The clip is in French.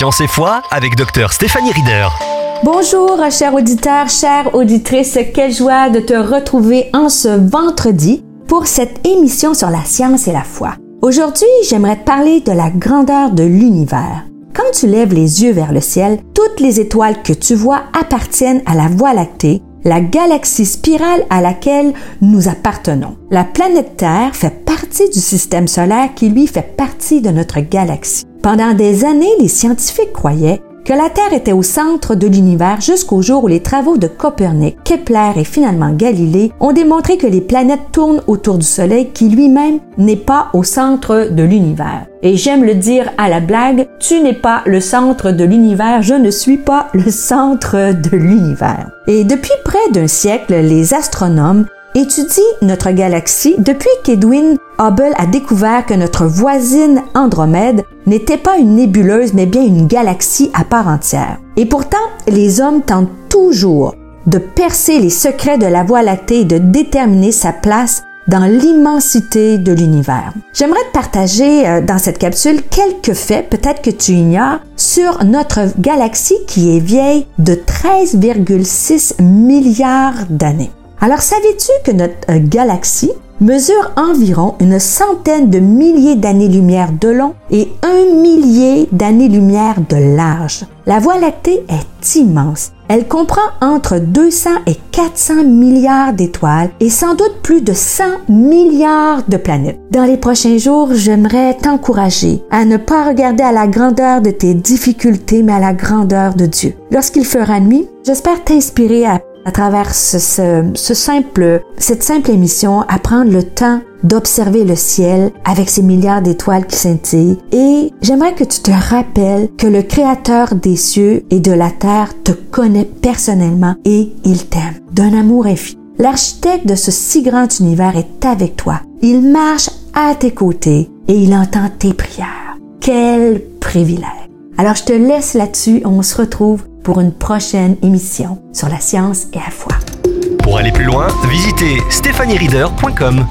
Science et foi avec Dr Stéphanie Rieder. Bonjour, chers auditeurs, chères auditrices, quelle joie de te retrouver en ce vendredi pour cette émission sur la science et la foi. Aujourd'hui, j'aimerais te parler de la grandeur de l'univers. Quand tu lèves les yeux vers le ciel, toutes les étoiles que tu vois appartiennent à la Voie lactée la galaxie spirale à laquelle nous appartenons. La planète Terre fait partie du système solaire qui lui fait partie de notre galaxie. Pendant des années, les scientifiques croyaient que la Terre était au centre de l'univers jusqu'au jour où les travaux de Copernic, Kepler et finalement Galilée ont démontré que les planètes tournent autour du Soleil qui lui-même n'est pas au centre de l'univers. Et j'aime le dire à la blague, tu n'es pas le centre de l'univers, je ne suis pas le centre de l'univers. Et depuis près d'un siècle, les astronomes étudie notre galaxie depuis qu'Edwin Hubble a découvert que notre voisine Andromède n'était pas une nébuleuse mais bien une galaxie à part entière. Et pourtant, les hommes tentent toujours de percer les secrets de la Voie lactée et de déterminer sa place dans l'immensité de l'univers. J'aimerais te partager euh, dans cette capsule quelques faits, peut-être que tu ignores, sur notre galaxie qui est vieille de 13,6 milliards d'années. Alors, savais-tu que notre euh, galaxie mesure environ une centaine de milliers d'années-lumière de long et un millier d'années-lumière de large? La Voie lactée est immense. Elle comprend entre 200 et 400 milliards d'étoiles et sans doute plus de 100 milliards de planètes. Dans les prochains jours, j'aimerais t'encourager à ne pas regarder à la grandeur de tes difficultés, mais à la grandeur de Dieu. Lorsqu'il fera nuit, j'espère t'inspirer à à travers ce, simple, cette simple émission, à prendre le temps d'observer le ciel avec ses milliards d'étoiles qui scintillent. Et j'aimerais que tu te rappelles que le Créateur des cieux et de la terre te connaît personnellement et il t'aime d'un amour infini. L'architecte de ce si grand univers est avec toi. Il marche à tes côtés et il entend tes prières. Quel privilège. Alors je te laisse là-dessus. On se retrouve pour une prochaine émission sur la science et la foi. Pour aller plus loin, visitez stéphaniereader.com.